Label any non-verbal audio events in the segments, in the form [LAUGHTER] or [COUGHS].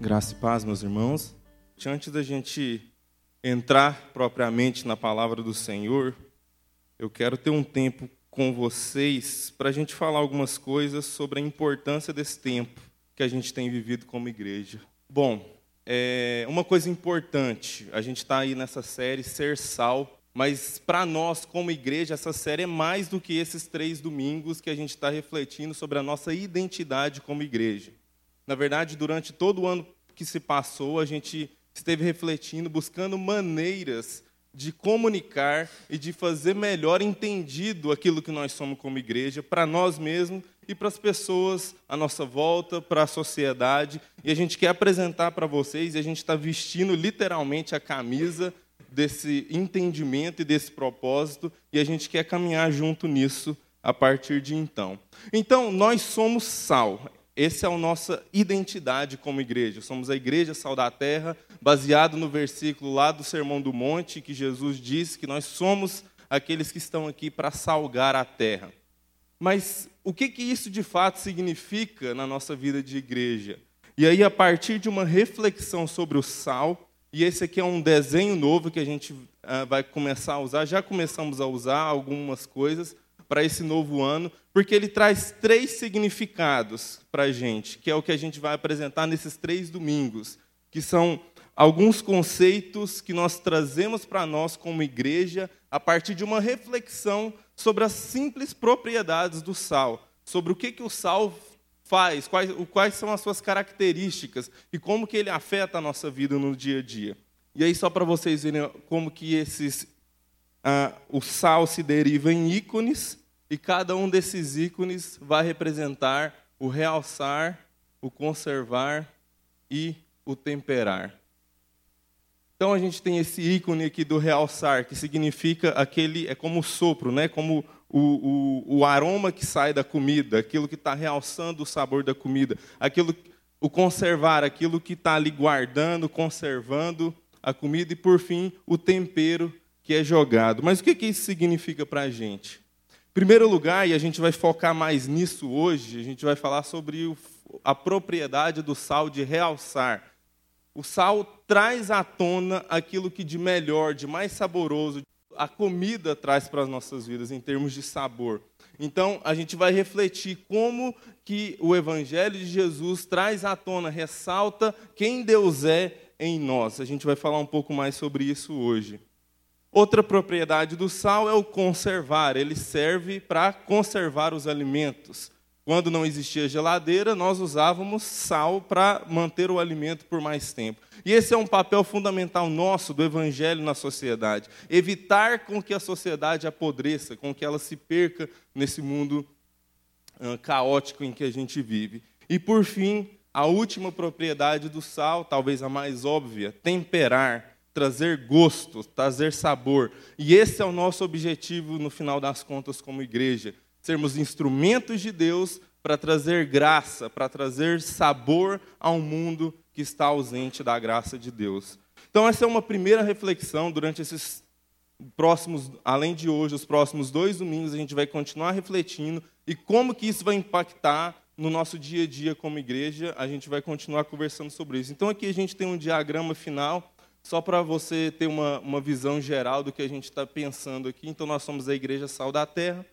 Graça e paz, meus irmãos. Antes da gente entrar propriamente na palavra do Senhor, eu quero ter um tempo com vocês para a gente falar algumas coisas sobre a importância desse tempo que a gente tem vivido como igreja. Bom, é uma coisa importante, a gente está aí nessa série Ser Sal, mas para nós, como igreja, essa série é mais do que esses três domingos que a gente está refletindo sobre a nossa identidade como igreja. Na verdade, durante todo o ano que se passou, a gente esteve refletindo, buscando maneiras de comunicar e de fazer melhor entendido aquilo que nós somos como igreja, para nós mesmos e para as pessoas à nossa volta, para a sociedade. E a gente quer apresentar para vocês, e a gente está vestindo literalmente a camisa desse entendimento e desse propósito, e a gente quer caminhar junto nisso a partir de então. Então, nós somos sal. Essa é a nossa identidade como igreja. Somos a igreja sal da terra, baseado no versículo lá do Sermão do Monte, que Jesus disse que nós somos aqueles que estão aqui para salgar a terra. Mas o que, que isso de fato significa na nossa vida de igreja? E aí, a partir de uma reflexão sobre o sal, e esse aqui é um desenho novo que a gente uh, vai começar a usar, já começamos a usar algumas coisas, para esse novo ano, porque ele traz três significados para a gente, que é o que a gente vai apresentar nesses três domingos, que são alguns conceitos que nós trazemos para nós como igreja a partir de uma reflexão sobre as simples propriedades do sal, sobre o que, que o sal faz, quais, quais são as suas características e como que ele afeta a nossa vida no dia a dia. E aí, só para vocês verem como que esses, ah, o sal se deriva em ícones, e cada um desses ícones vai representar o realçar, o conservar e o temperar. Então a gente tem esse ícone aqui do realçar, que significa aquele, é como o sopro, né? como o, o, o aroma que sai da comida, aquilo que está realçando o sabor da comida, aquilo, o conservar, aquilo que está ali guardando, conservando a comida, e por fim o tempero que é jogado. Mas o que, que isso significa para a gente? primeiro lugar, e a gente vai focar mais nisso hoje, a gente vai falar sobre a propriedade do sal de realçar. O sal traz à tona aquilo que de melhor, de mais saboroso, a comida traz para as nossas vidas em termos de sabor. Então, a gente vai refletir como que o evangelho de Jesus traz à tona, ressalta quem Deus é em nós. A gente vai falar um pouco mais sobre isso hoje. Outra propriedade do sal é o conservar. Ele serve para conservar os alimentos. Quando não existia geladeira, nós usávamos sal para manter o alimento por mais tempo. E esse é um papel fundamental nosso do evangelho na sociedade, evitar com que a sociedade apodreça, com que ela se perca nesse mundo caótico em que a gente vive. E por fim, a última propriedade do sal, talvez a mais óbvia, temperar trazer gosto, trazer sabor. E esse é o nosso objetivo no final das contas como igreja, sermos instrumentos de Deus para trazer graça, para trazer sabor ao mundo que está ausente da graça de Deus. Então essa é uma primeira reflexão durante esses próximos, além de hoje, os próximos dois domingos a gente vai continuar refletindo e como que isso vai impactar no nosso dia a dia como igreja, a gente vai continuar conversando sobre isso. Então aqui a gente tem um diagrama final só para você ter uma, uma visão geral do que a gente está pensando aqui. Então, nós somos a Igreja Sal da Terra.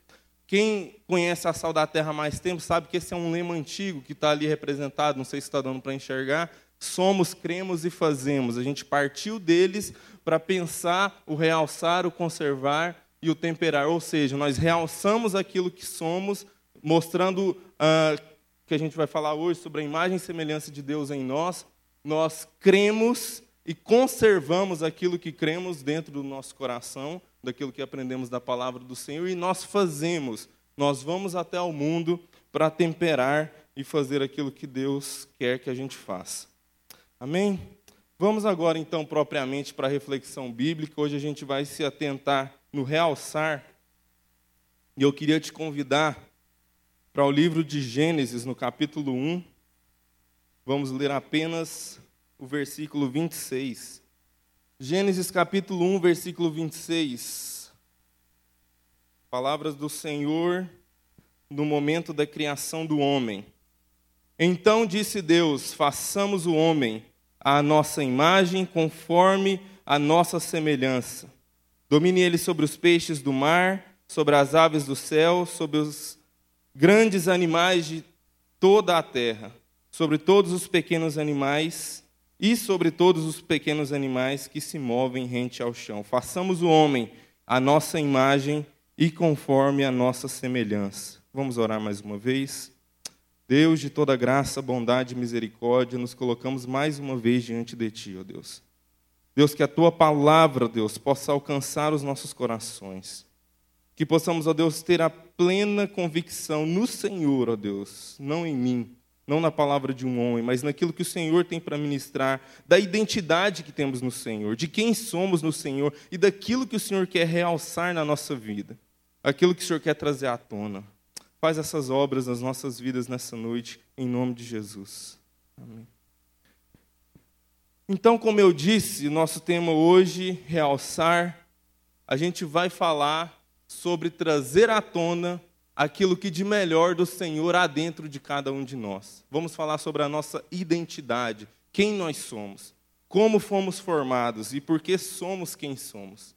Quem conhece a Sal da Terra há mais tempo sabe que esse é um lema antigo que está ali representado, não sei se está dando para enxergar. Somos, cremos e fazemos. A gente partiu deles para pensar o realçar, o conservar e o temperar. Ou seja, nós realçamos aquilo que somos, mostrando uh, que a gente vai falar hoje sobre a imagem e semelhança de Deus em nós. Nós cremos e conservamos aquilo que cremos dentro do nosso coração, daquilo que aprendemos da palavra do Senhor, e nós fazemos, nós vamos até o mundo para temperar e fazer aquilo que Deus quer que a gente faça. Amém? Vamos agora, então, propriamente para a reflexão bíblica. Hoje a gente vai se atentar no realçar. E eu queria te convidar para o livro de Gênesis, no capítulo 1. Vamos ler apenas o versículo 26. Gênesis capítulo 1, versículo 26. Palavras do Senhor no momento da criação do homem. Então disse Deus: façamos o homem à nossa imagem, conforme a nossa semelhança. Domine ele sobre os peixes do mar, sobre as aves do céu, sobre os grandes animais de toda a terra, sobre todos os pequenos animais e sobre todos os pequenos animais que se movem rente ao chão. Façamos o homem à nossa imagem e conforme a nossa semelhança. Vamos orar mais uma vez. Deus de toda graça, bondade e misericórdia, nos colocamos mais uma vez diante de Ti, ó Deus. Deus, que a Tua palavra, Deus, possa alcançar os nossos corações. Que possamos, ó Deus, ter a plena convicção no Senhor, ó Deus, não em mim, não na palavra de um homem, mas naquilo que o Senhor tem para ministrar, da identidade que temos no Senhor, de quem somos no Senhor e daquilo que o Senhor quer realçar na nossa vida, aquilo que o Senhor quer trazer à tona. Faz essas obras nas nossas vidas nessa noite, em nome de Jesus. Amém. Então, como eu disse, nosso tema hoje, realçar, a gente vai falar sobre trazer à tona aquilo que de melhor do Senhor há dentro de cada um de nós. Vamos falar sobre a nossa identidade, quem nós somos, como fomos formados e por que somos quem somos.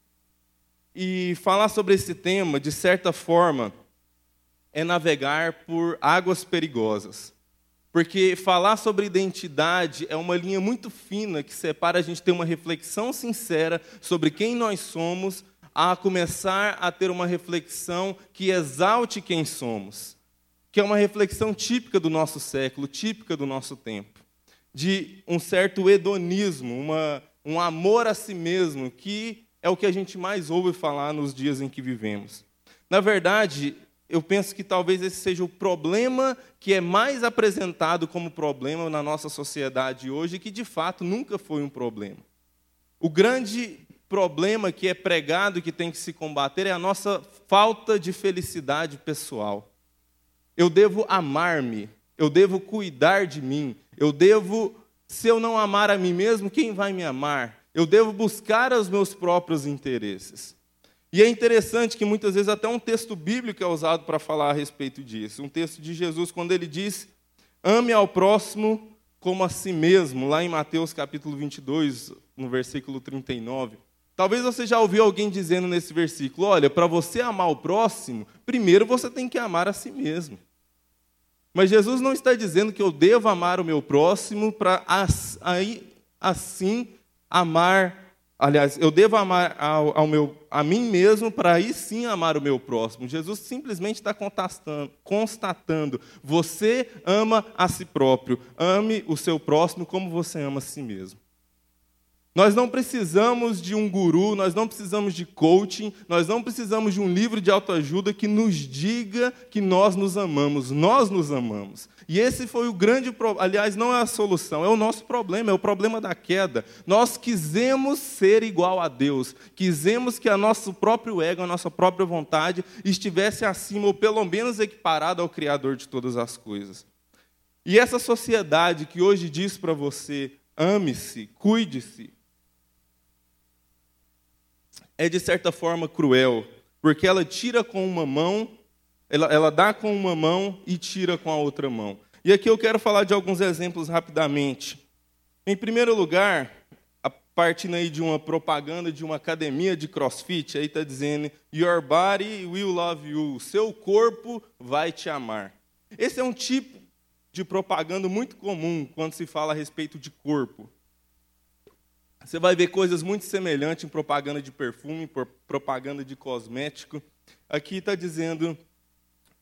E falar sobre esse tema, de certa forma, é navegar por águas perigosas. Porque falar sobre identidade é uma linha muito fina que separa a gente ter uma reflexão sincera sobre quem nós somos, a começar a ter uma reflexão que exalte quem somos, que é uma reflexão típica do nosso século, típica do nosso tempo, de um certo hedonismo, uma, um amor a si mesmo, que é o que a gente mais ouve falar nos dias em que vivemos. Na verdade, eu penso que talvez esse seja o problema que é mais apresentado como problema na nossa sociedade hoje, que de fato nunca foi um problema. O grande problema que é pregado que tem que se combater é a nossa falta de felicidade pessoal. Eu devo amar-me, eu devo cuidar de mim, eu devo, se eu não amar a mim mesmo, quem vai me amar? Eu devo buscar os meus próprios interesses. E é interessante que muitas vezes até um texto bíblico é usado para falar a respeito disso. Um texto de Jesus, quando ele diz: Ame ao próximo como a si mesmo, lá em Mateus capítulo 22, no versículo 39. Talvez você já ouviu alguém dizendo nesse versículo: Olha, para você amar o próximo, primeiro você tem que amar a si mesmo. Mas Jesus não está dizendo que eu devo amar o meu próximo para assim amar Aliás, eu devo amar ao, ao meu, a mim mesmo para aí sim amar o meu próximo. Jesus simplesmente está constatando: você ama a si próprio, ame o seu próximo como você ama a si mesmo. Nós não precisamos de um guru, nós não precisamos de coaching, nós não precisamos de um livro de autoajuda que nos diga que nós nos amamos. Nós nos amamos. E esse foi o grande problema. Aliás, não é a solução, é o nosso problema, é o problema da queda. Nós quisemos ser igual a Deus, quisemos que a nosso próprio ego, a nossa própria vontade estivesse acima, ou pelo menos equiparado ao Criador de todas as coisas. E essa sociedade que hoje diz para você: ame-se, cuide-se, é de certa forma cruel, porque ela tira com uma mão, ela, ela dá com uma mão e tira com a outra mão. E aqui eu quero falar de alguns exemplos rapidamente. Em primeiro lugar, a partindo aí de uma propaganda de uma academia de crossfit, aí está dizendo: Your body will love you. Seu corpo vai te amar. Esse é um tipo de propaganda muito comum quando se fala a respeito de corpo. Você vai ver coisas muito semelhantes em propaganda de perfume, propaganda de cosmético. Aqui está dizendo: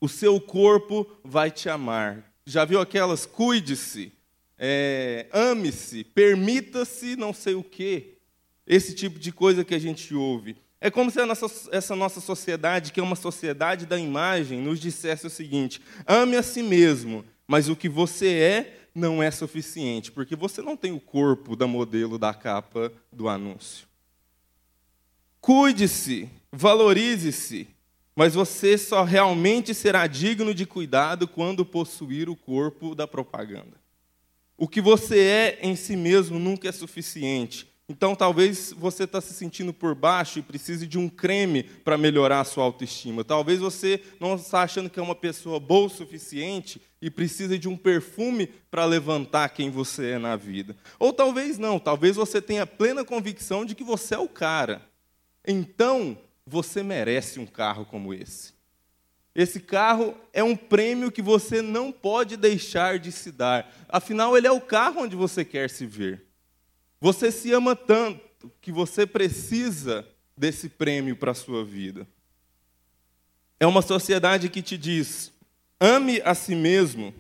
o seu corpo vai te amar. Já viu aquelas? Cuide-se, é, ame-se, permita-se não sei o quê. Esse tipo de coisa que a gente ouve. É como se nossa, essa nossa sociedade, que é uma sociedade da imagem, nos dissesse o seguinte: ame a si mesmo, mas o que você é não é suficiente, porque você não tem o corpo da modelo da capa do anúncio. Cuide-se, valorize-se, mas você só realmente será digno de cuidado quando possuir o corpo da propaganda. O que você é em si mesmo nunca é suficiente. Então, talvez você está se sentindo por baixo e precise de um creme para melhorar a sua autoestima. Talvez você não está achando que é uma pessoa boa o suficiente e precisa de um perfume para levantar quem você é na vida. Ou talvez não, talvez você tenha plena convicção de que você é o cara. Então, você merece um carro como esse. Esse carro é um prêmio que você não pode deixar de se dar. Afinal, ele é o carro onde você quer se ver. Você se ama tanto que você precisa desse prêmio para a sua vida. É uma sociedade que te diz: ame a si mesmo,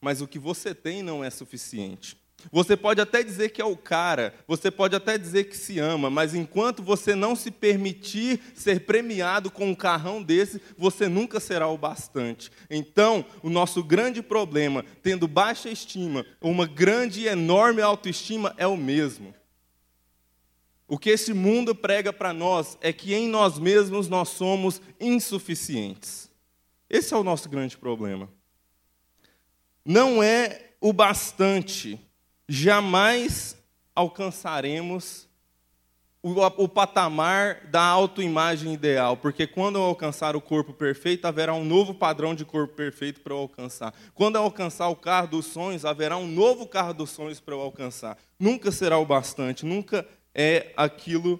mas o que você tem não é suficiente. Você pode até dizer que é o cara, você pode até dizer que se ama, mas enquanto você não se permitir ser premiado com um carrão desse, você nunca será o bastante. Então, o nosso grande problema, tendo baixa estima, uma grande e enorme autoestima, é o mesmo. O que esse mundo prega para nós é que em nós mesmos nós somos insuficientes. Esse é o nosso grande problema. Não é o bastante jamais alcançaremos o, o, patamar da autoimagem ideal, porque quando eu alcançar o corpo perfeito, haverá um novo padrão de corpo perfeito para eu alcançar. Quando eu alcançar o carro dos sonhos, haverá um novo carro dos sonhos para eu alcançar. Nunca será o bastante, nunca é aquilo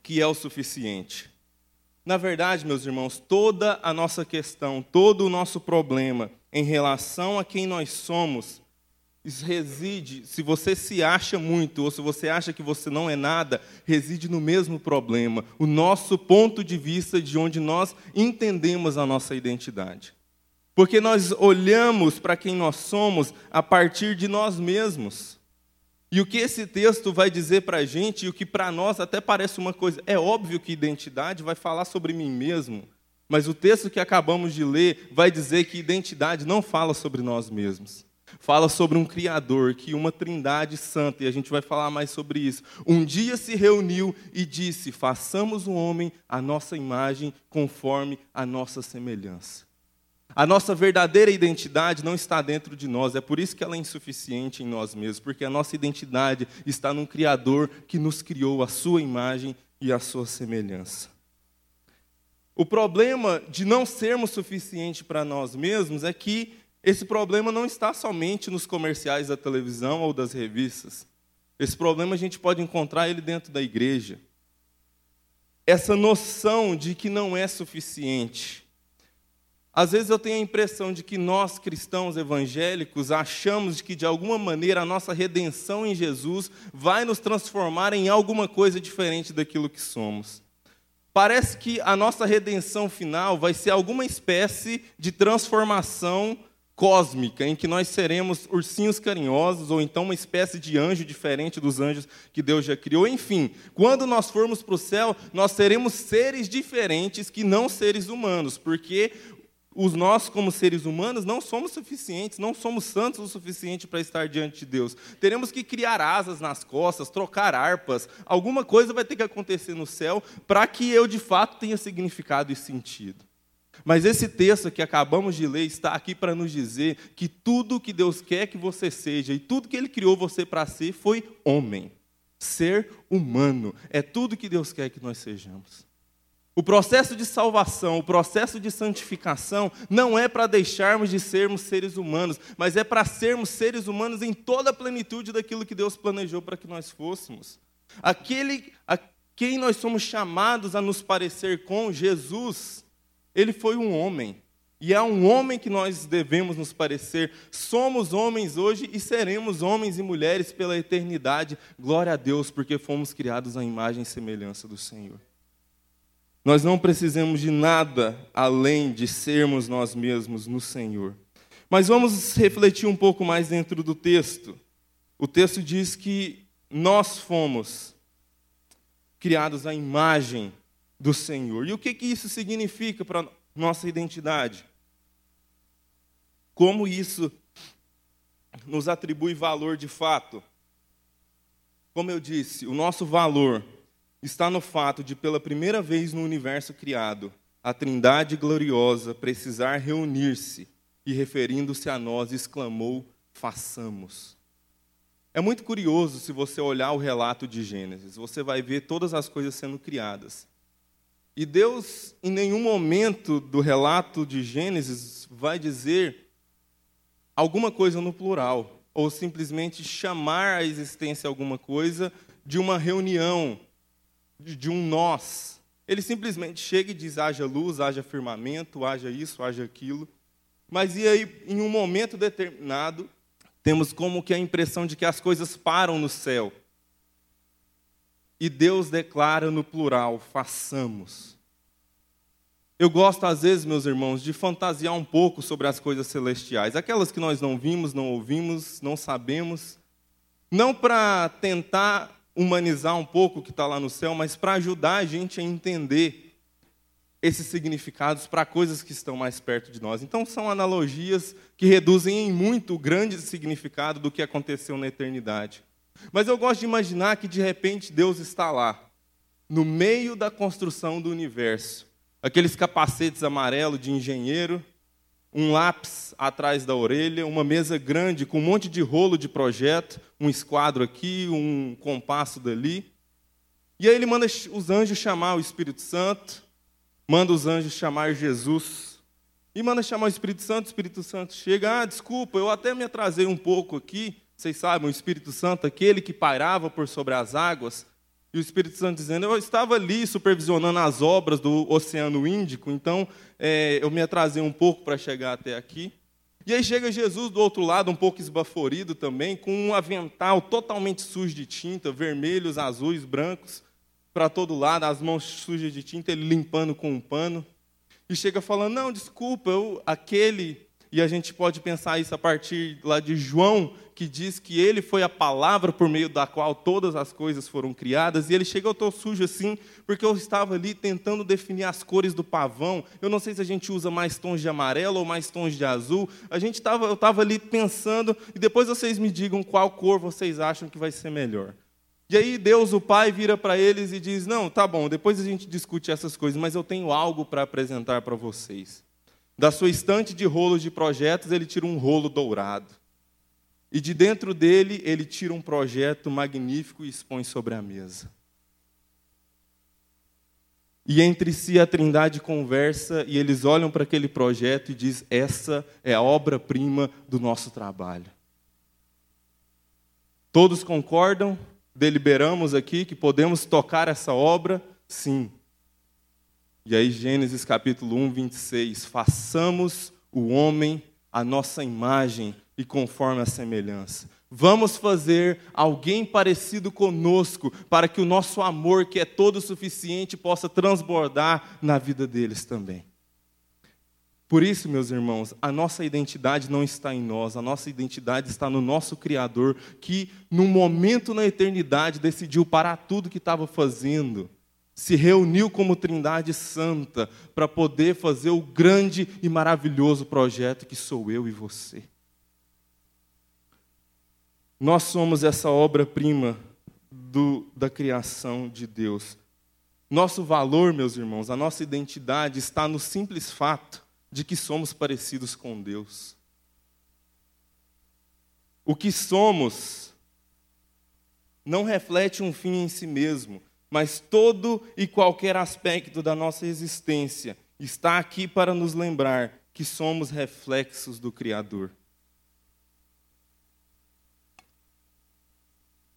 que é o suficiente. Na verdade, meus irmãos, toda a nossa questão, todo o nosso problema em relação a quem nós somos, reside, se você se acha muito ou se você acha que você não é nada, reside no mesmo problema, o nosso ponto de vista de onde nós entendemos a nossa identidade. Porque nós olhamos para quem nós somos a partir de nós mesmos. E o que esse texto vai dizer para a gente, e o que para nós até parece uma coisa, é óbvio que identidade vai falar sobre mim mesmo, mas o texto que acabamos de ler vai dizer que identidade não fala sobre nós mesmos fala sobre um Criador, que uma trindade santa, e a gente vai falar mais sobre isso. Um dia se reuniu e disse: façamos o um homem à nossa imagem, conforme a nossa semelhança. A nossa verdadeira identidade não está dentro de nós, é por isso que ela é insuficiente em nós mesmos, porque a nossa identidade está num Criador que nos criou a sua imagem e a sua semelhança. O problema de não sermos suficientes para nós mesmos é que esse problema não está somente nos comerciais da televisão ou das revistas. Esse problema a gente pode encontrar ele dentro da igreja. Essa noção de que não é suficiente. Às vezes eu tenho a impressão de que nós, cristãos evangélicos, achamos que de alguma maneira a nossa redenção em Jesus vai nos transformar em alguma coisa diferente daquilo que somos. Parece que a nossa redenção final vai ser alguma espécie de transformação cósmica, em que nós seremos ursinhos carinhosos, ou então uma espécie de anjo diferente dos anjos que Deus já criou. Enfim, quando nós formos para o céu, nós seremos seres diferentes que não seres humanos, porque os nós, como seres humanos, não somos suficientes, não somos santos o suficiente para estar diante de Deus. Teremos que criar asas nas costas, trocar harpas, alguma coisa vai ter que acontecer no céu para que eu de fato tenha significado e sentido. Mas esse texto que acabamos de ler está aqui para nos dizer que tudo que Deus quer que você seja e tudo que Ele criou você para ser foi homem. Ser humano. É tudo que Deus quer que nós sejamos. O processo de salvação, o processo de santificação, não é para deixarmos de sermos seres humanos, mas é para sermos seres humanos em toda a plenitude daquilo que Deus planejou para que nós fôssemos. Aquele a quem nós somos chamados a nos parecer com Jesus, ele foi um homem. E é um homem que nós devemos nos parecer. Somos homens hoje e seremos homens e mulheres pela eternidade. Glória a Deus, porque fomos criados à imagem e semelhança do Senhor. Nós não precisamos de nada além de sermos nós mesmos no Senhor. Mas vamos refletir um pouco mais dentro do texto. O texto diz que nós fomos criados à imagem do Senhor. E o que, que isso significa para nossa identidade? Como isso nos atribui valor de fato? Como eu disse, o nosso valor está no fato de, pela primeira vez no universo criado, a Trindade gloriosa precisar reunir-se e, referindo-se a nós, exclamou: façamos. É muito curioso se você olhar o relato de Gênesis, você vai ver todas as coisas sendo criadas. E Deus, em nenhum momento do relato de Gênesis, vai dizer alguma coisa no plural, ou simplesmente chamar a existência alguma coisa de uma reunião, de um nós. Ele simplesmente chega e diz: haja luz, haja firmamento, haja isso, haja aquilo. Mas e aí, em um momento determinado, temos como que a impressão de que as coisas param no céu. E Deus declara no plural: façamos. Eu gosto, às vezes, meus irmãos, de fantasiar um pouco sobre as coisas celestiais, aquelas que nós não vimos, não ouvimos, não sabemos, não para tentar humanizar um pouco o que está lá no céu, mas para ajudar a gente a entender esses significados para coisas que estão mais perto de nós. Então, são analogias que reduzem em muito o grande significado do que aconteceu na eternidade. Mas eu gosto de imaginar que de repente Deus está lá, no meio da construção do universo. Aqueles capacetes amarelos de engenheiro, um lápis atrás da orelha, uma mesa grande com um monte de rolo de projeto, um esquadro aqui, um compasso dali. E aí ele manda os anjos chamar o Espírito Santo, manda os anjos chamar Jesus. E manda chamar o Espírito Santo, o Espírito Santo chega, ah, desculpa, eu até me atrasei um pouco aqui, vocês sabem, o Espírito Santo, aquele que pairava por sobre as águas, e o Espírito Santo dizendo: Eu estava ali supervisionando as obras do Oceano Índico, então é, eu me atrasei um pouco para chegar até aqui. E aí chega Jesus do outro lado, um pouco esbaforido também, com um avental totalmente sujo de tinta, vermelhos, azuis, brancos, para todo lado, as mãos sujas de tinta, ele limpando com um pano. E chega falando: Não, desculpa, eu, aquele e a gente pode pensar isso a partir lá de João, que diz que ele foi a palavra por meio da qual todas as coisas foram criadas. E ele chega, eu estou sujo assim, porque eu estava ali tentando definir as cores do pavão. Eu não sei se a gente usa mais tons de amarelo ou mais tons de azul. A gente tava, eu estava ali pensando, e depois vocês me digam qual cor vocês acham que vai ser melhor. E aí Deus, o Pai, vira para eles e diz: Não, tá bom, depois a gente discute essas coisas, mas eu tenho algo para apresentar para vocês. Da sua estante de rolos de projetos, ele tira um rolo dourado. E de dentro dele, ele tira um projeto magnífico e expõe sobre a mesa. E entre si a Trindade conversa e eles olham para aquele projeto e diz: "Essa é a obra-prima do nosso trabalho". Todos concordam? Deliberamos aqui que podemos tocar essa obra? Sim. E aí, Gênesis capítulo 1, 26. Façamos o homem a nossa imagem e conforme a semelhança. Vamos fazer alguém parecido conosco, para que o nosso amor, que é todo suficiente, possa transbordar na vida deles também. Por isso, meus irmãos, a nossa identidade não está em nós, a nossa identidade está no nosso Criador, que, num momento na eternidade, decidiu parar tudo que estava fazendo se reuniu como Trindade Santa para poder fazer o grande e maravilhoso projeto que sou eu e você. Nós somos essa obra-prima da criação de Deus. Nosso valor, meus irmãos, a nossa identidade está no simples fato de que somos parecidos com Deus. O que somos não reflete um fim em si mesmo, mas todo e qualquer aspecto da nossa existência está aqui para nos lembrar que somos reflexos do Criador.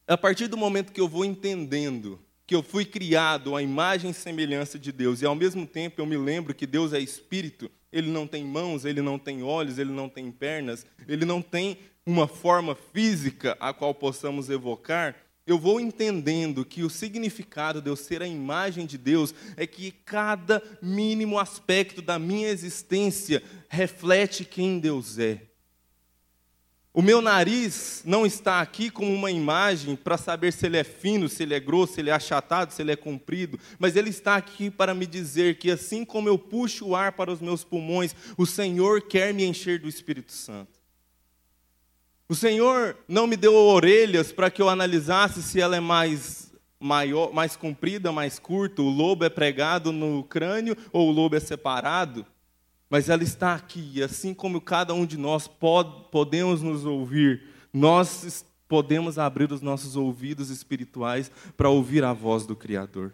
A partir do momento que eu vou entendendo que eu fui criado à imagem e semelhança de Deus, e ao mesmo tempo eu me lembro que Deus é espírito, ele não tem mãos, ele não tem olhos, ele não tem pernas, ele não tem uma forma física a qual possamos evocar, eu vou entendendo que o significado de eu ser a imagem de Deus é que cada mínimo aspecto da minha existência reflete quem Deus é. O meu nariz não está aqui como uma imagem para saber se ele é fino, se ele é grosso, se ele é achatado, se ele é comprido, mas ele está aqui para me dizer que assim como eu puxo o ar para os meus pulmões, o Senhor quer me encher do Espírito Santo. O Senhor não me deu orelhas para que eu analisasse se ela é mais maior, mais comprida, mais curta, o lobo é pregado no crânio ou o lobo é separado. Mas ela está aqui, e assim como cada um de nós pode, podemos nos ouvir, nós podemos abrir os nossos ouvidos espirituais para ouvir a voz do Criador.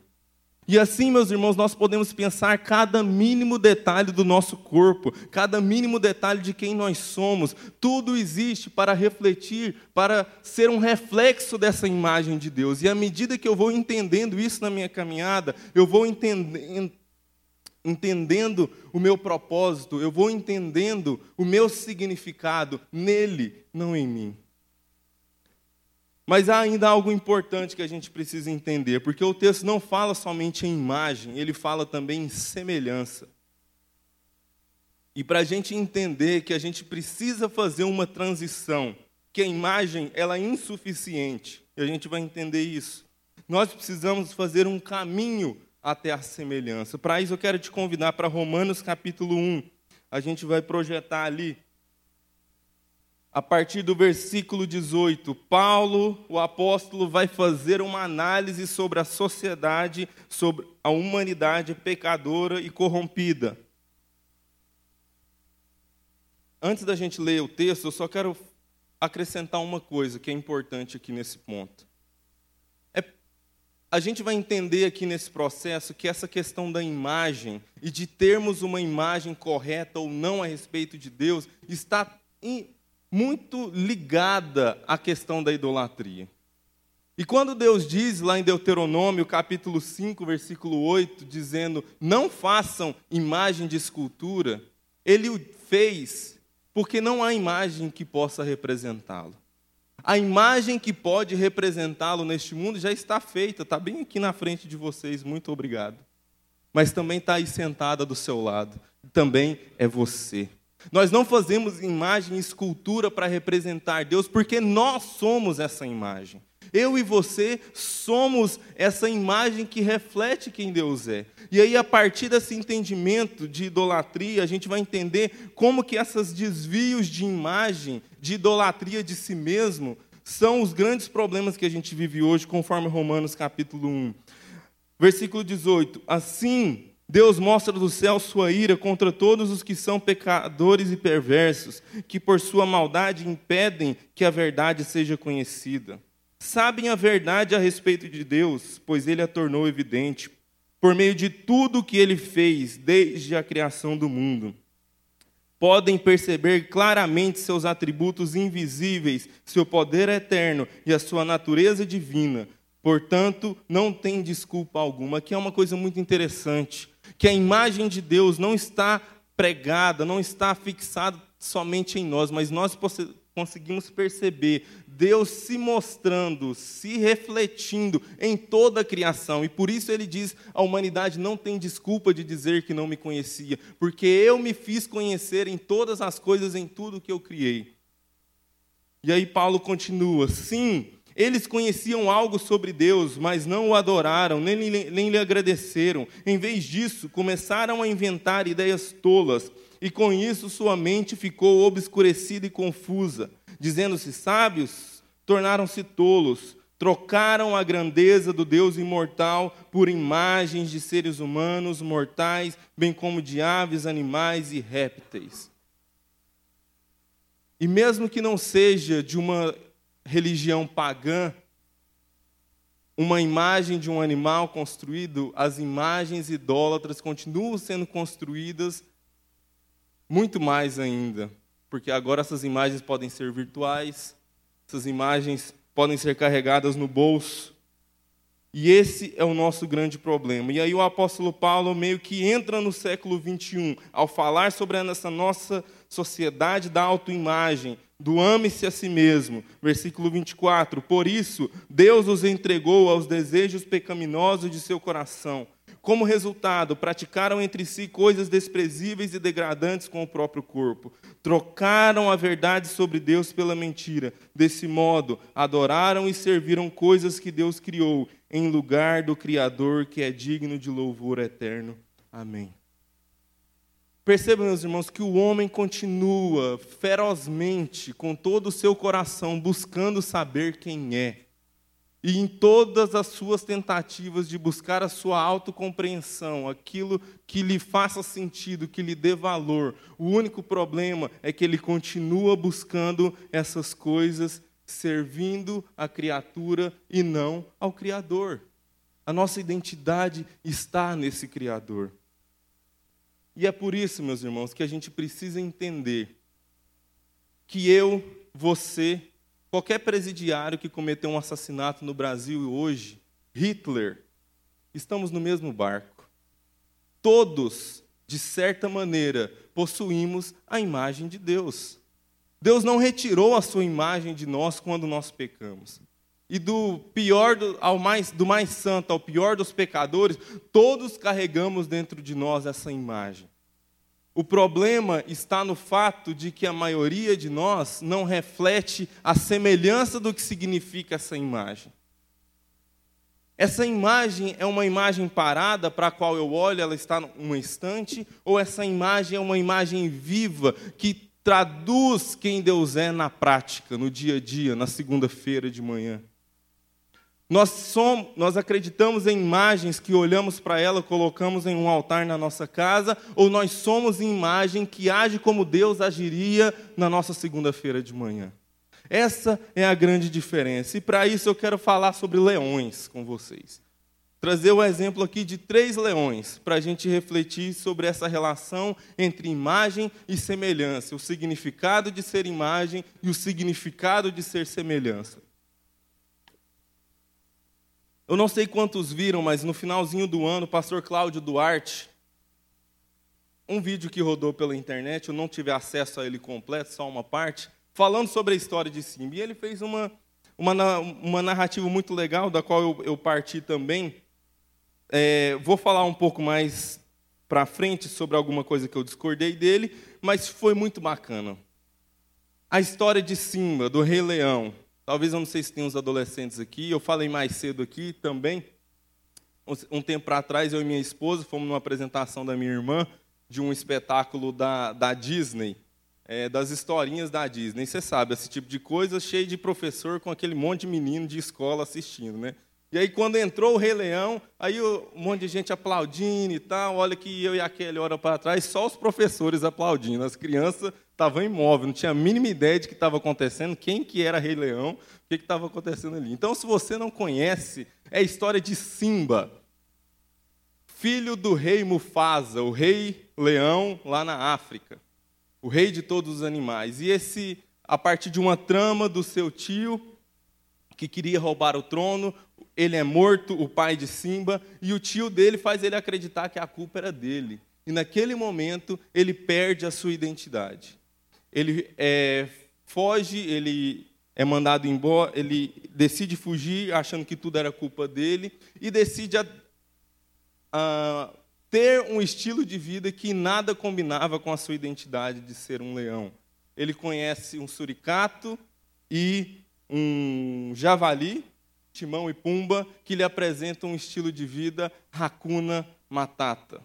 E assim, meus irmãos, nós podemos pensar cada mínimo detalhe do nosso corpo, cada mínimo detalhe de quem nós somos. Tudo existe para refletir, para ser um reflexo dessa imagem de Deus. E à medida que eu vou entendendo isso na minha caminhada, eu vou entendendo, entendendo o meu propósito, eu vou entendendo o meu significado nele, não em mim. Mas há ainda algo importante que a gente precisa entender, porque o texto não fala somente em imagem, ele fala também em semelhança. E para a gente entender que a gente precisa fazer uma transição, que a imagem ela é insuficiente, e a gente vai entender isso. Nós precisamos fazer um caminho até a semelhança. Para isso eu quero te convidar para Romanos capítulo 1. A gente vai projetar ali a partir do versículo 18, Paulo, o apóstolo, vai fazer uma análise sobre a sociedade, sobre a humanidade pecadora e corrompida. Antes da gente ler o texto, eu só quero acrescentar uma coisa que é importante aqui nesse ponto. A gente vai entender aqui nesse processo que essa questão da imagem e de termos uma imagem correta ou não a respeito de Deus está muito ligada à questão da idolatria. E quando Deus diz lá em Deuteronômio, capítulo 5, versículo 8, dizendo: "Não façam imagem de escultura", ele o fez porque não há imagem que possa representá-lo. A imagem que pode representá-lo neste mundo já está feita, está bem aqui na frente de vocês, muito obrigado. Mas também está aí sentada do seu lado, também é você. Nós não fazemos imagem e escultura para representar Deus, porque nós somos essa imagem. Eu e você somos essa imagem que reflete quem Deus é. E aí, a partir desse entendimento de idolatria, a gente vai entender como que esses desvios de imagem, de idolatria de si mesmo, são os grandes problemas que a gente vive hoje, conforme Romanos capítulo 1. Versículo 18. Assim, Deus mostra do céu sua ira contra todos os que são pecadores e perversos, que por sua maldade impedem que a verdade seja conhecida. Sabem a verdade a respeito de Deus, pois ele a tornou evidente, por meio de tudo o que ele fez desde a criação do mundo. Podem perceber claramente seus atributos invisíveis, seu poder eterno e a sua natureza divina. Portanto, não tem desculpa alguma. Aqui é uma coisa muito interessante que a imagem de Deus não está pregada, não está fixada somente em nós, mas nós conseguimos perceber Deus se mostrando, se refletindo em toda a criação. E por isso ele diz: a humanidade não tem desculpa de dizer que não me conhecia, porque eu me fiz conhecer em todas as coisas, em tudo que eu criei. E aí Paulo continua: sim, eles conheciam algo sobre Deus, mas não o adoraram, nem, nem lhe agradeceram. Em vez disso, começaram a inventar ideias tolas, e com isso sua mente ficou obscurecida e confusa. Dizendo-se sábios, tornaram-se tolos, trocaram a grandeza do Deus imortal por imagens de seres humanos mortais, bem como de aves, animais e répteis. E mesmo que não seja de uma religião pagã, uma imagem de um animal construído, as imagens idólatras continuam sendo construídas muito mais ainda, porque agora essas imagens podem ser virtuais, essas imagens podem ser carregadas no bolso. E esse é o nosso grande problema. E aí o apóstolo Paulo meio que entra no século 21 ao falar sobre essa nossa sociedade da autoimagem, do ame-se a si mesmo. Versículo 24: Por isso, Deus os entregou aos desejos pecaminosos de seu coração. Como resultado, praticaram entre si coisas desprezíveis e degradantes com o próprio corpo. Trocaram a verdade sobre Deus pela mentira. Desse modo, adoraram e serviram coisas que Deus criou, em lugar do Criador que é digno de louvor eterno. Amém. Percebam, meus irmãos, que o homem continua ferozmente, com todo o seu coração, buscando saber quem é. E em todas as suas tentativas de buscar a sua autocompreensão, aquilo que lhe faça sentido, que lhe dê valor, o único problema é que ele continua buscando essas coisas servindo a criatura e não ao Criador. A nossa identidade está nesse Criador. E é por isso, meus irmãos, que a gente precisa entender que eu, você, qualquer presidiário que cometeu um assassinato no Brasil hoje, Hitler, estamos no mesmo barco. Todos, de certa maneira, possuímos a imagem de Deus. Deus não retirou a sua imagem de nós quando nós pecamos. E do pior do, ao mais do mais santo ao pior dos pecadores, todos carregamos dentro de nós essa imagem. O problema está no fato de que a maioria de nós não reflete a semelhança do que significa essa imagem. Essa imagem é uma imagem parada para a qual eu olho, ela está num instante, ou essa imagem é uma imagem viva que traduz quem Deus é na prática, no dia a dia, na segunda-feira de manhã. Nós, somos, nós acreditamos em imagens que olhamos para ela, colocamos em um altar na nossa casa, ou nós somos imagem que age como Deus agiria na nossa segunda-feira de manhã. Essa é a grande diferença. E para isso eu quero falar sobre leões com vocês trazer o exemplo aqui de três leões, para a gente refletir sobre essa relação entre imagem e semelhança, o significado de ser imagem e o significado de ser semelhança. Eu não sei quantos viram, mas no finalzinho do ano, o pastor Cláudio Duarte, um vídeo que rodou pela internet, eu não tive acesso a ele completo, só uma parte, falando sobre a história de Simba. E ele fez uma, uma, uma narrativa muito legal, da qual eu, eu parti também, é, vou falar um pouco mais para frente sobre alguma coisa que eu discordei dele, mas foi muito bacana. A história de Simba, do Rei Leão. Talvez eu não sei se tem uns adolescentes aqui, eu falei mais cedo aqui também. Um tempo atrás, eu e minha esposa fomos numa apresentação da minha irmã de um espetáculo da, da Disney, é, das historinhas da Disney. Você sabe, esse tipo de coisa cheio de professor com aquele monte de menino de escola assistindo, né? E aí, quando entrou o Rei Leão, aí um monte de gente aplaudindo e tal. Olha que eu e a Kelly olham para trás, só os professores aplaudindo. As crianças estavam imóveis, não tinha a mínima ideia de que estava acontecendo, quem que era Rei Leão, o que estava acontecendo ali. Então, se você não conhece, é a história de Simba, filho do rei Mufasa, o rei leão lá na África, o rei de todos os animais. E esse, a partir de uma trama do seu tio, que queria roubar o trono, ele é morto, o pai de Simba, e o tio dele faz ele acreditar que a culpa era dele. E naquele momento ele perde a sua identidade. Ele é, foge, ele é mandado embora, ele decide fugir, achando que tudo era culpa dele, e decide a, a, ter um estilo de vida que nada combinava com a sua identidade de ser um leão. Ele conhece um suricato e um javali, Timão e Pumba, que lhe apresentam um estilo de vida Hakuna Matata.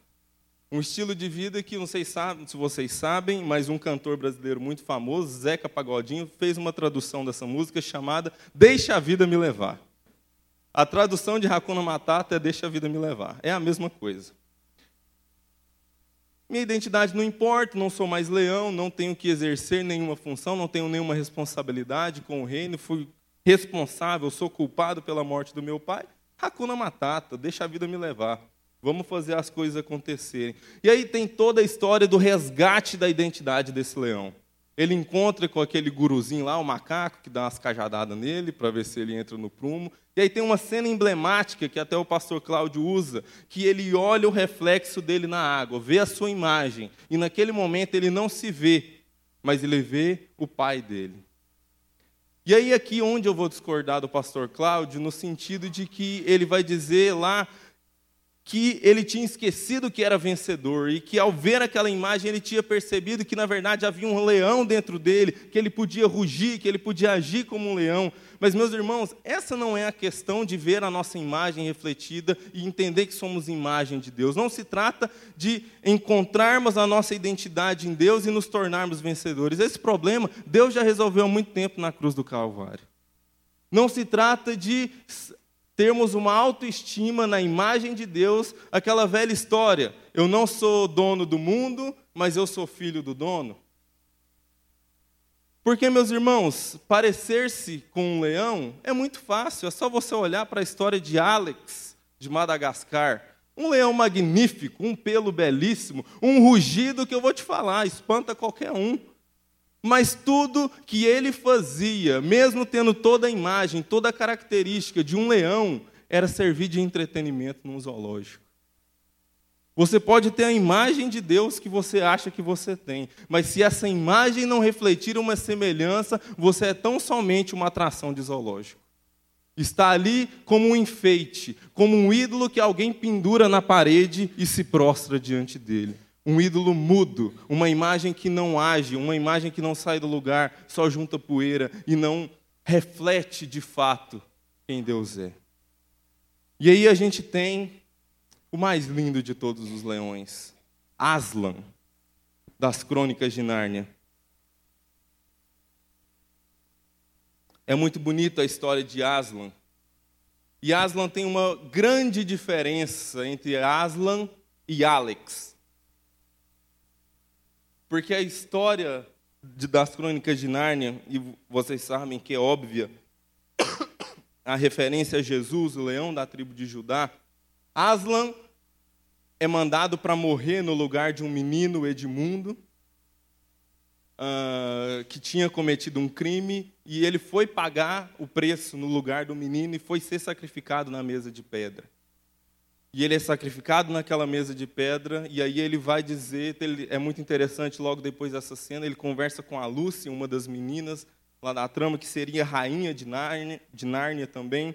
Um estilo de vida que não sei se vocês sabem, mas um cantor brasileiro muito famoso, Zeca Pagodinho, fez uma tradução dessa música chamada Deixa a Vida Me Levar. A tradução de Hakuna Matata é Deixa a Vida Me Levar. É a mesma coisa. Minha identidade não importa, não sou mais leão, não tenho que exercer nenhuma função, não tenho nenhuma responsabilidade com o reino, fui responsável, sou culpado pela morte do meu pai, Hakuna Matata, deixa a vida me levar. Vamos fazer as coisas acontecerem. E aí tem toda a história do resgate da identidade desse leão. Ele encontra com aquele guruzinho lá, o macaco, que dá umas cajadadas nele para ver se ele entra no prumo. E aí tem uma cena emblemática que até o pastor Cláudio usa, que ele olha o reflexo dele na água, vê a sua imagem, e naquele momento ele não se vê, mas ele vê o pai dele. E aí, aqui onde eu vou discordar do pastor Cláudio, no sentido de que ele vai dizer lá que ele tinha esquecido que era vencedor e que ao ver aquela imagem ele tinha percebido que na verdade havia um leão dentro dele, que ele podia rugir, que ele podia agir como um leão. Mas, meus irmãos, essa não é a questão de ver a nossa imagem refletida e entender que somos imagem de Deus. Não se trata de encontrarmos a nossa identidade em Deus e nos tornarmos vencedores. Esse problema Deus já resolveu há muito tempo na cruz do Calvário. Não se trata de termos uma autoestima na imagem de Deus, aquela velha história: eu não sou dono do mundo, mas eu sou filho do dono. Porque, meus irmãos, parecer-se com um leão é muito fácil, é só você olhar para a história de Alex, de Madagascar. Um leão magnífico, um pelo belíssimo, um rugido que eu vou te falar, espanta qualquer um. Mas tudo que ele fazia, mesmo tendo toda a imagem, toda a característica de um leão, era servir de entretenimento num zoológico. Você pode ter a imagem de Deus que você acha que você tem, mas se essa imagem não refletir uma semelhança, você é tão somente uma atração de zoológico. Está ali como um enfeite, como um ídolo que alguém pendura na parede e se prostra diante dele. Um ídolo mudo, uma imagem que não age, uma imagem que não sai do lugar, só junta poeira e não reflete de fato quem Deus é. E aí a gente tem o mais lindo de todos os leões, Aslan, das Crônicas de Nárnia. É muito bonita a história de Aslan. E Aslan tem uma grande diferença entre Aslan e Alex. Porque a história de, das Crônicas de Nárnia, e vocês sabem que é óbvia, a referência a Jesus, o leão da tribo de Judá, Aslan é mandado para morrer no lugar de um menino Edmundo, uh, que tinha cometido um crime, e ele foi pagar o preço no lugar do menino e foi ser sacrificado na mesa de pedra. E ele é sacrificado naquela mesa de pedra, e aí ele vai dizer, ele, é muito interessante, logo depois dessa cena, ele conversa com a Lúcia, uma das meninas lá da trama, que seria rainha de Nárnia, de Nárnia também.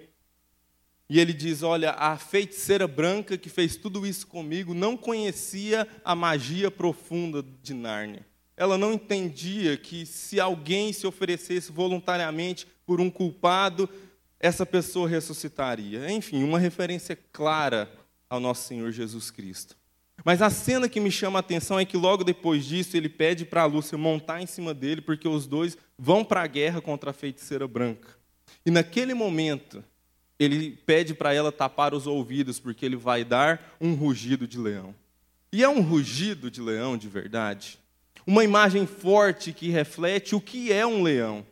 E ele diz: Olha, a feiticeira branca que fez tudo isso comigo não conhecia a magia profunda de Nárnia. Ela não entendia que se alguém se oferecesse voluntariamente por um culpado, essa pessoa ressuscitaria. Enfim, uma referência clara ao nosso Senhor Jesus Cristo. Mas a cena que me chama a atenção é que logo depois disso ele pede para a Lúcia montar em cima dele, porque os dois vão para a guerra contra a feiticeira branca. E naquele momento, ele pede para ela tapar os ouvidos, porque ele vai dar um rugido de leão. E é um rugido de leão de verdade. Uma imagem forte que reflete o que é um leão.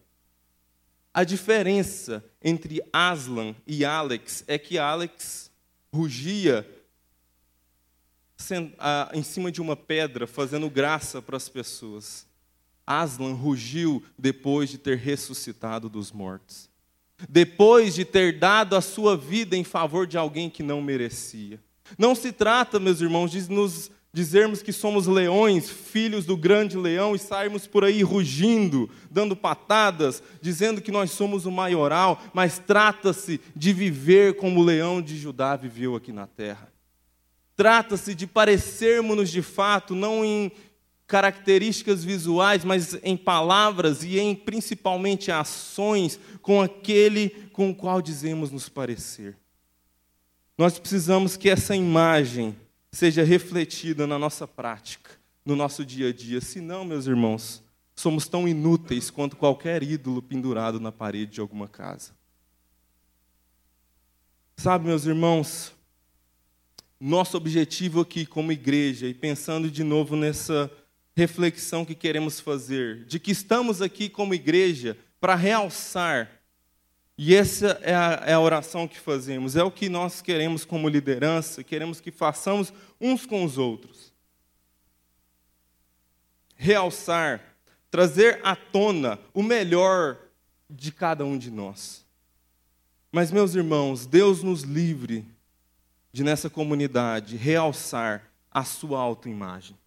A diferença entre Aslan e Alex é que Alex rugia em cima de uma pedra, fazendo graça para as pessoas. Aslan rugiu depois de ter ressuscitado dos mortos depois de ter dado a sua vida em favor de alguém que não merecia. Não se trata, meus irmãos, de nos dizermos que somos leões, filhos do grande leão, e sairmos por aí rugindo, dando patadas, dizendo que nós somos o maioral, mas trata-se de viver como o leão de Judá viveu aqui na terra. Trata-se de parecermos-nos de fato, não em características visuais, mas em palavras e em principalmente ações com aquele com o qual dizemos nos parecer. Nós precisamos que essa imagem seja refletida na nossa prática, no nosso dia a dia. Senão, meus irmãos, somos tão inúteis quanto qualquer ídolo pendurado na parede de alguma casa. Sabe, meus irmãos, nosso objetivo aqui como igreja, e pensando de novo nessa reflexão que queremos fazer, de que estamos aqui como igreja para realçar, e essa é a, é a, oração que fazemos, é o que nós queremos como liderança, queremos que façamos uns com os outros. Realçar, trazer à tona o melhor de cada um de nós. Mas, meus irmãos, Deus nos livre de, nessa comunidade, realçar a sua autoimagem.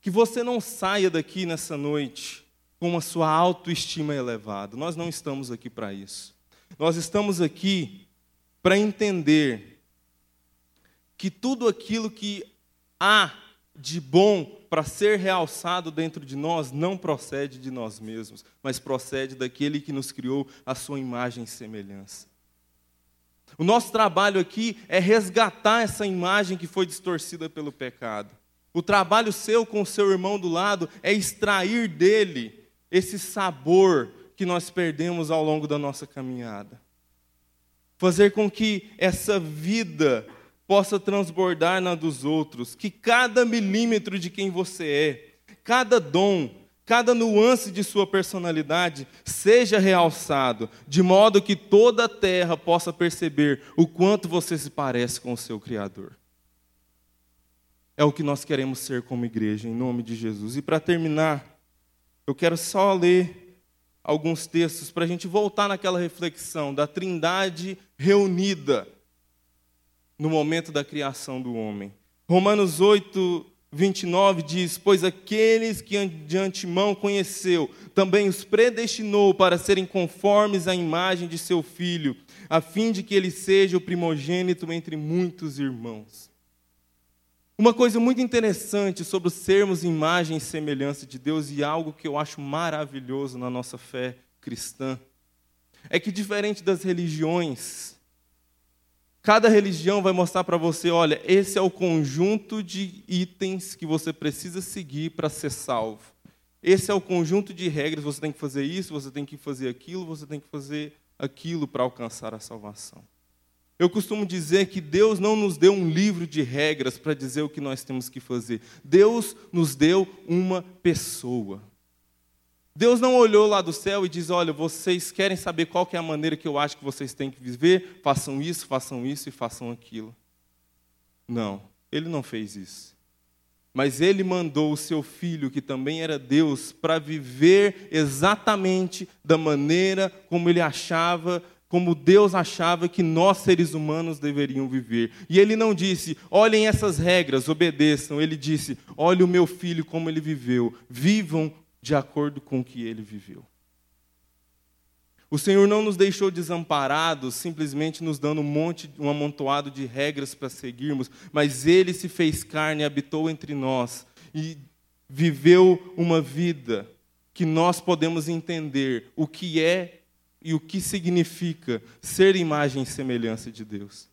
Que você não saia daqui nessa noite com a sua autoestima elevada. Nós não estamos aqui para isso. Nós estamos aqui para entender que tudo aquilo que há de bom para ser realçado dentro de nós não procede de nós mesmos, mas procede daquele que nos criou a sua imagem e semelhança. O nosso trabalho aqui é resgatar essa imagem que foi distorcida pelo pecado. O trabalho seu com o seu irmão do lado é extrair dele esse sabor que nós perdemos ao longo da nossa caminhada. Fazer com que essa vida possa transbordar na dos outros, que cada milímetro de quem você é, cada dom, cada nuance de sua personalidade seja realçado, de modo que toda a terra possa perceber o quanto você se parece com o seu Criador. É o que nós queremos ser como igreja, em nome de Jesus. E para terminar, eu quero só ler alguns textos para a gente voltar naquela reflexão da trindade reunida no momento da criação do homem. Romanos 8, 29 diz: Pois aqueles que de antemão conheceu, também os predestinou para serem conformes à imagem de seu filho, a fim de que ele seja o primogênito entre muitos irmãos. Uma coisa muito interessante sobre sermos imagem e semelhança de Deus, e algo que eu acho maravilhoso na nossa fé cristã, é que, diferente das religiões, Cada religião vai mostrar para você: olha, esse é o conjunto de itens que você precisa seguir para ser salvo. Esse é o conjunto de regras, você tem que fazer isso, você tem que fazer aquilo, você tem que fazer aquilo para alcançar a salvação. Eu costumo dizer que Deus não nos deu um livro de regras para dizer o que nós temos que fazer. Deus nos deu uma pessoa. Deus não olhou lá do céu e diz: Olha, vocês querem saber qual que é a maneira que eu acho que vocês têm que viver? Façam isso, façam isso e façam aquilo. Não, ele não fez isso. Mas ele mandou o seu filho, que também era Deus, para viver exatamente da maneira como ele achava, como Deus achava que nós seres humanos deveriam viver. E ele não disse: olhem essas regras, obedeçam. Ele disse: olhe o meu filho como ele viveu, vivam de acordo com o que ele viveu. O Senhor não nos deixou desamparados, simplesmente nos dando um monte, um amontoado de regras para seguirmos, mas Ele se fez carne, habitou entre nós e viveu uma vida que nós podemos entender o que é e o que significa ser imagem e semelhança de Deus.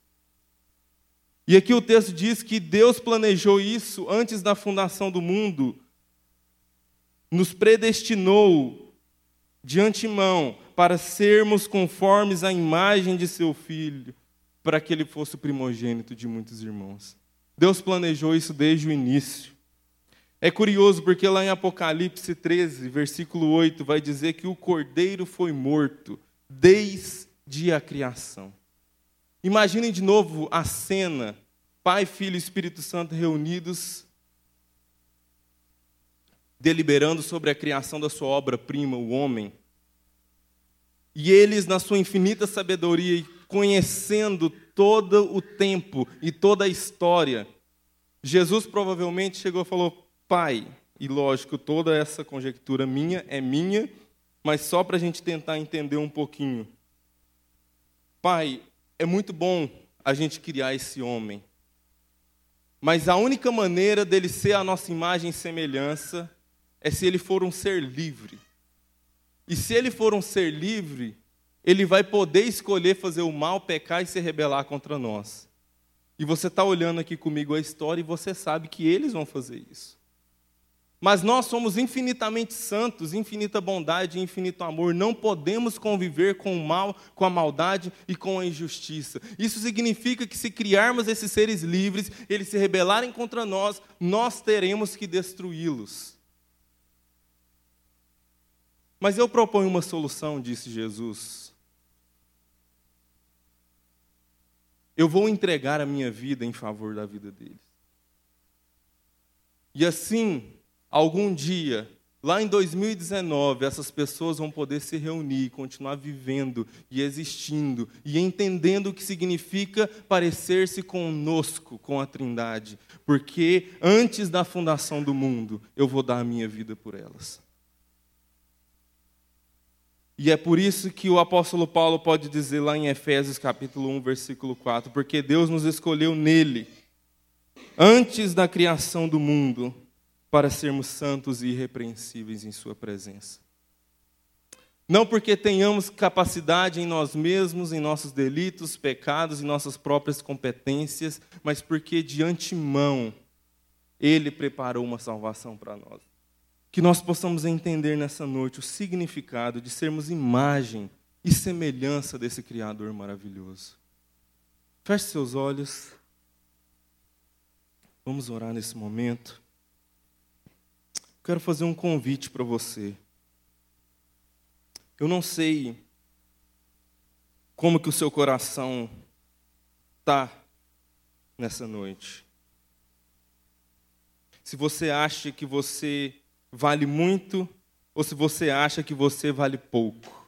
E aqui o texto diz que Deus planejou isso antes da fundação do mundo, nos predestinou de antemão para sermos conformes à imagem de seu filho, para que ele fosse o primogênito de muitos irmãos. Deus planejou isso desde o início. É curioso porque lá em Apocalipse 13, versículo 8, vai dizer que o cordeiro foi morto desde a criação. Imaginem de novo a cena: Pai, Filho e Espírito Santo reunidos deliberando sobre a criação da sua obra-prima, o homem. E eles, na sua infinita sabedoria conhecendo todo o tempo e toda a história, Jesus provavelmente chegou e falou: Pai, e lógico, toda essa conjectura minha é minha, mas só para a gente tentar entender um pouquinho. Pai, é muito bom a gente criar esse homem, mas a única maneira dele ser a nossa imagem e semelhança é se ele for um ser livre. E se ele for um ser livre, ele vai poder escolher fazer o mal, pecar e se rebelar contra nós. E você está olhando aqui comigo a história e você sabe que eles vão fazer isso. Mas nós somos infinitamente santos, infinita bondade e infinito amor. Não podemos conviver com o mal, com a maldade e com a injustiça. Isso significa que se criarmos esses seres livres, eles se rebelarem contra nós, nós teremos que destruí-los. Mas eu proponho uma solução, disse Jesus. Eu vou entregar a minha vida em favor da vida deles. E assim, algum dia, lá em 2019, essas pessoas vão poder se reunir, continuar vivendo e existindo e entendendo o que significa parecer-se conosco, com a Trindade, porque antes da fundação do mundo, eu vou dar a minha vida por elas. E é por isso que o apóstolo Paulo pode dizer lá em Efésios capítulo 1, versículo 4, porque Deus nos escolheu nele, antes da criação do mundo, para sermos santos e irrepreensíveis em sua presença. Não porque tenhamos capacidade em nós mesmos, em nossos delitos, pecados, em nossas próprias competências, mas porque de antemão Ele preparou uma salvação para nós que nós possamos entender nessa noite o significado de sermos imagem e semelhança desse Criador maravilhoso. Feche seus olhos. Vamos orar nesse momento. Quero fazer um convite para você. Eu não sei como que o seu coração está nessa noite. Se você acha que você vale muito ou se você acha que você vale pouco.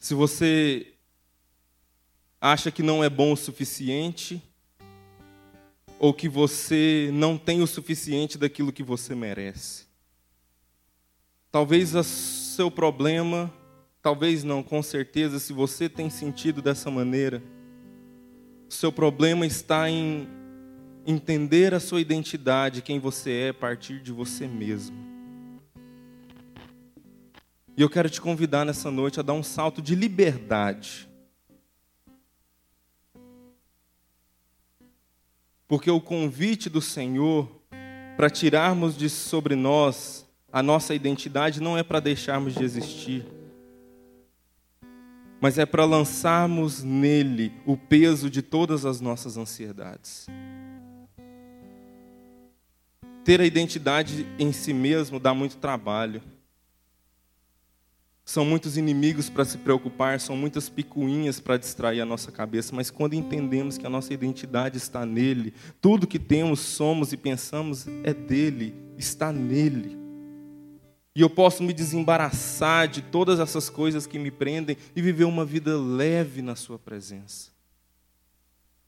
Se você acha que não é bom o suficiente ou que você não tem o suficiente daquilo que você merece. Talvez o seu problema, talvez não, com certeza, se você tem sentido dessa maneira, o seu problema está em entender a sua identidade, quem você é, a partir de você mesmo. E eu quero te convidar nessa noite a dar um salto de liberdade. Porque o convite do Senhor para tirarmos de sobre nós a nossa identidade não é para deixarmos de existir, mas é para lançarmos nele o peso de todas as nossas ansiedades. Ter a identidade em si mesmo dá muito trabalho. São muitos inimigos para se preocupar, são muitas picuinhas para distrair a nossa cabeça, mas quando entendemos que a nossa identidade está nele, tudo que temos, somos e pensamos é dele, está nele. E eu posso me desembaraçar de todas essas coisas que me prendem e viver uma vida leve na Sua presença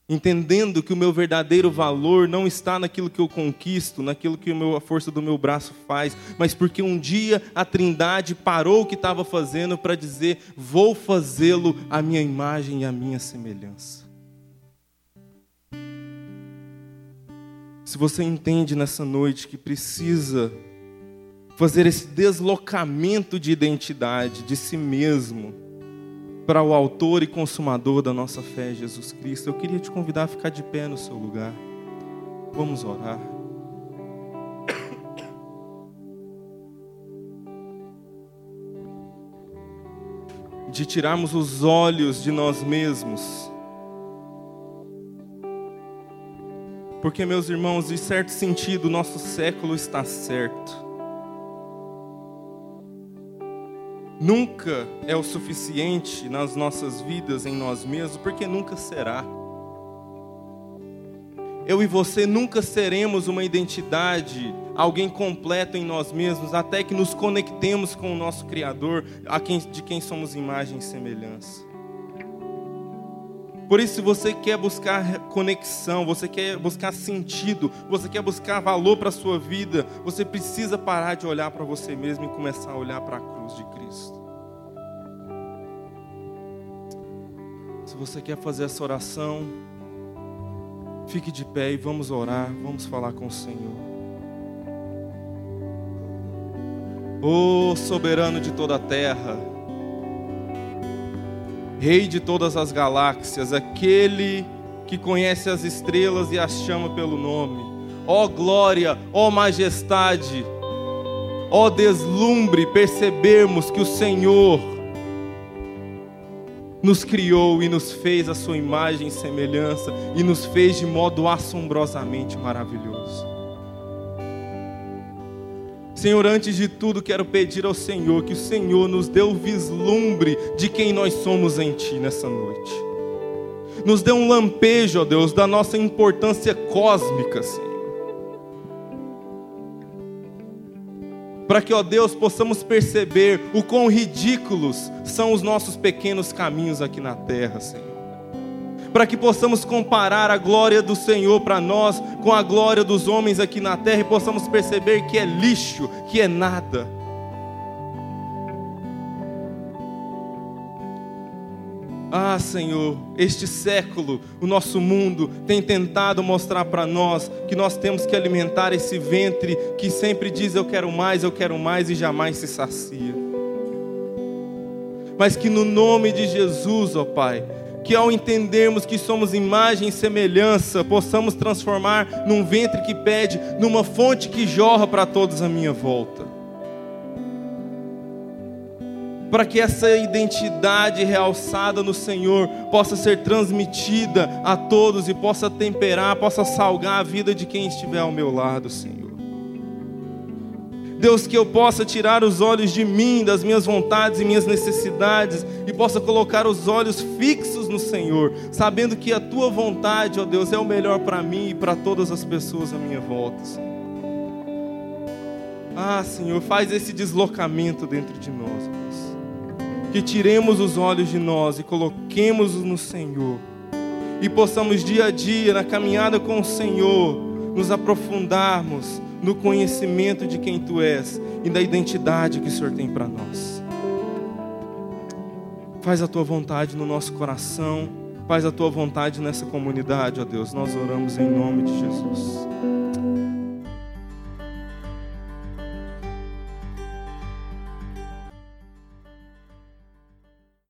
entendendo que o meu verdadeiro valor não está naquilo que eu conquisto, naquilo que a força do meu braço faz, mas porque um dia a Trindade parou o que estava fazendo para dizer: vou fazê-lo à minha imagem e à minha semelhança. Se você entende nessa noite que precisa fazer esse deslocamento de identidade, de si mesmo, para o autor e consumador da nossa fé, Jesus Cristo, eu queria te convidar a ficar de pé no seu lugar. Vamos orar. [COUGHS] De tirarmos os olhos de nós mesmos. Porque, meus irmãos, de certo sentido, nosso século está certo. Nunca é o suficiente nas nossas vidas, em nós mesmos, porque nunca será. Eu e você nunca seremos uma identidade, alguém completo em nós mesmos, até que nos conectemos com o nosso Criador, a quem, de quem somos imagem e semelhança. Por isso, se você quer buscar conexão, você quer buscar sentido, você quer buscar valor para a sua vida, você precisa parar de olhar para você mesmo e começar a olhar para a cruz de Cristo. Se você quer fazer essa oração, fique de pé e vamos orar, vamos falar com o Senhor. O oh, soberano de toda a terra, Rei de todas as galáxias, aquele que conhece as estrelas e as chama pelo nome. Ó oh, glória, ó oh, majestade, ó deslumbre percebermos que o Senhor nos criou e nos fez a sua imagem e semelhança e nos fez de modo assombrosamente maravilhoso. Senhor, antes de tudo, quero pedir ao Senhor que o Senhor nos dê o vislumbre de quem nós somos em Ti nessa noite. Nos dê um lampejo, ó Deus, da nossa importância cósmica, Senhor. Para que, ó Deus, possamos perceber o quão ridículos são os nossos pequenos caminhos aqui na terra, Senhor para que possamos comparar a glória do Senhor para nós com a glória dos homens aqui na terra e possamos perceber que é lixo, que é nada. Ah, Senhor, este século, o nosso mundo tem tentado mostrar para nós que nós temos que alimentar esse ventre que sempre diz eu quero mais, eu quero mais e jamais se sacia. Mas que no nome de Jesus, ó Pai, que ao entendermos que somos imagem e semelhança, possamos transformar num ventre que pede, numa fonte que jorra para todos à minha volta. Para que essa identidade realçada no Senhor possa ser transmitida a todos e possa temperar, possa salgar a vida de quem estiver ao meu lado, Senhor. Deus, que eu possa tirar os olhos de mim, das minhas vontades e minhas necessidades, e possa colocar os olhos fixos no Senhor, sabendo que a tua vontade, ó Deus, é o melhor para mim e para todas as pessoas à minha volta. Senhor. Ah, Senhor, faz esse deslocamento dentro de nós, Deus. Que tiremos os olhos de nós e coloquemos-os no Senhor. E possamos dia a dia, na caminhada com o Senhor, nos aprofundarmos no conhecimento de quem Tu és e da identidade que o Senhor tem para nós. Faz a Tua vontade no nosso coração, faz a Tua vontade nessa comunidade, ó Deus. Nós oramos em nome de Jesus.